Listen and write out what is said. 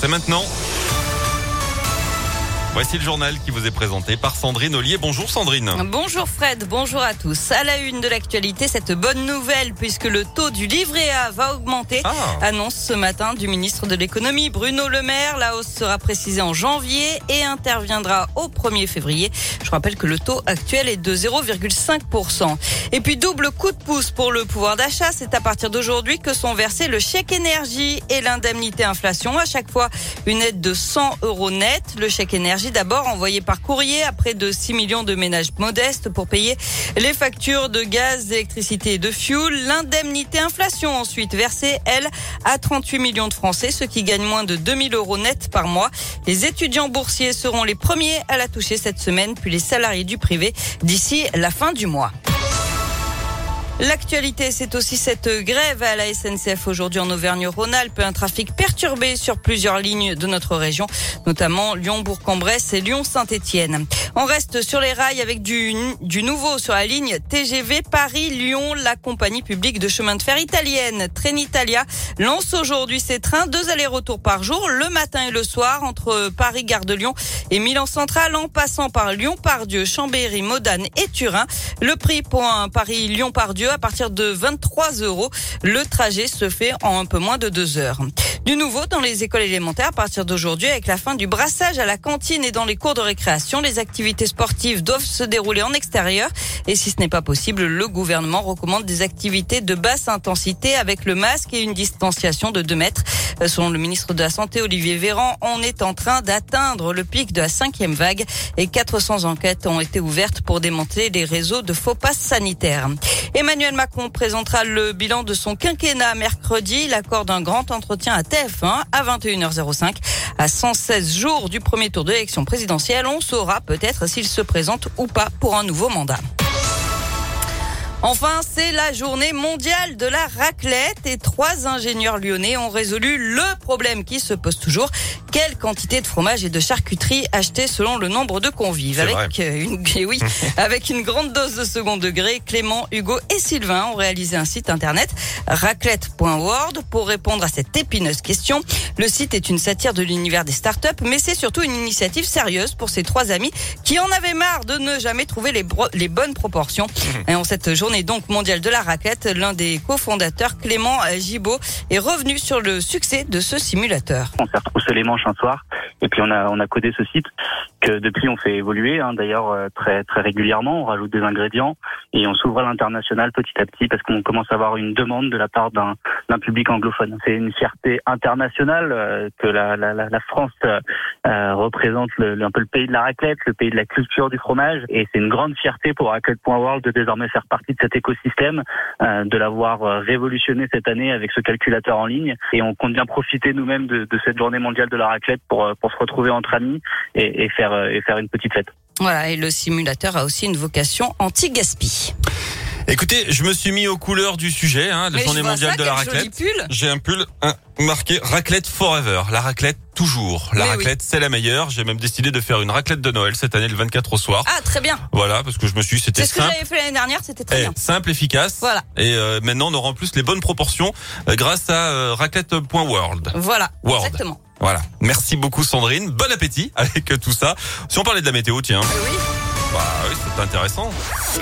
C'est maintenant. Voici le journal qui vous est présenté par Sandrine Ollier. Bonjour Sandrine. Bonjour Fred, bonjour à tous. À la une de l'actualité, cette bonne nouvelle puisque le taux du livret A va augmenter. Ah. Annonce ce matin du ministre de l'économie Bruno Le Maire. La hausse sera précisée en janvier et interviendra au 1er février. Je rappelle que le taux actuel est de 0,5%. Et puis double coup de pouce pour le pouvoir d'achat. C'est à partir d'aujourd'hui que sont versés le chèque énergie et l'indemnité inflation. À chaque fois, une aide de 100 euros net. Le chèque énergie d'abord envoyé par courrier à près de 6 millions de ménages modestes pour payer les factures de gaz, d'électricité et de fuel. L'indemnité inflation ensuite versée, elle, à 38 millions de Français, ceux qui gagnent moins de 2000 euros net par mois. Les étudiants boursiers seront les premiers à la toucher cette semaine, puis les salariés du privé d'ici la fin du mois. L'actualité, c'est aussi cette grève à la SNCF aujourd'hui en Auvergne-Rhône-Alpes. Un trafic perturbé sur plusieurs lignes de notre région, notamment Lyon-Bourg-en-Bresse et Lyon-Saint-Étienne. On reste sur les rails avec du, du nouveau sur la ligne TGV Paris-Lyon. La compagnie publique de chemin de fer italienne Trenitalia lance aujourd'hui ses trains, deux allers-retours par jour, le matin et le soir, entre Paris-Gare de Lyon et Milan Central, en passant par Lyon-Pardieu, Chambéry, Modane et Turin. Le prix pour un Paris-Lyon-Pardieu à partir de 23 euros. Le trajet se fait en un peu moins de deux heures. Du nouveau dans les écoles élémentaires à partir d'aujourd'hui avec la fin du brassage à la cantine et dans les cours de récréation. Les activités sportives doivent se dérouler en extérieur et si ce n'est pas possible, le gouvernement recommande des activités de basse intensité avec le masque et une distanciation de 2 mètres. Selon le ministre de la Santé, Olivier Véran, on est en train d'atteindre le pic de la cinquième vague et 400 enquêtes ont été ouvertes pour démanteler les réseaux de faux passes sanitaires. Emmanuel Macron présentera le bilan de son quinquennat mercredi. Il accorde un grand entretien à TF1 à 21h05. À 116 jours du premier tour de l'élection présidentielle, on saura peut-être s'il se présente ou pas pour un nouveau mandat. Enfin, c'est la journée mondiale de la raclette et trois ingénieurs lyonnais ont résolu le problème qui se pose toujours. Quelle quantité de fromage et de charcuterie acheter selon le nombre de convives? Avec une, oui, avec une grande dose de second degré, Clément, Hugo et Sylvain ont réalisé un site internet raclette.world pour répondre à cette épineuse question. Le site est une satire de l'univers des startups, mais c'est surtout une initiative sérieuse pour ces trois amis qui en avaient marre de ne jamais trouver les, les bonnes proportions. Et en cette journée donc mondiale de la raclette, l'un des cofondateurs, Clément Gibaud, est revenu sur le succès de ce simulateur. On s'est retroussé les manches un soir et puis on a codé ce site que depuis on fait évoluer hein, d'ailleurs euh, très très régulièrement, on rajoute des ingrédients et on s'ouvre à l'international petit à petit parce qu'on commence à avoir une demande de la part d'un public anglophone. C'est une fierté internationale euh, que la, la, la France euh, représente le, un peu le pays de la raclette, le pays de la culture du fromage et c'est une grande fierté pour raclette.world de désormais faire partie de cet écosystème, euh, de l'avoir euh, révolutionné cette année avec ce calculateur en ligne. Et on compte bien profiter nous-mêmes de, de, cette journée mondiale de la raclette pour, euh, pour se retrouver entre amis et, et faire, et faire une petite fête. Voilà, et le simulateur a aussi une vocation anti-gaspi. Écoutez, je me suis mis aux couleurs du sujet, hein, la Mais journée mondiale ça, de la raclette. pull. J'ai un pull hein, marqué raclette forever. La raclette toujours. La Mais oui. raclette, c'est la meilleure. J'ai même décidé de faire une raclette de Noël cette année le 24 au soir. Ah, très bien. Voilà, parce que je me suis dit c'était C'est ce que simple. j'avais fait l'année dernière, c'était très Eh, bien. simple, efficace. Voilà. Et euh, maintenant, on aura en plus les bonnes proportions euh, grâce à euh, raclette.world. Voilà, World. exactement. Voilà. Merci beaucoup Sandrine. Bon appétit avec tout ça. Si on parlait de la météo, tiens. Euh, oui. Bah oui, c'est intéressant.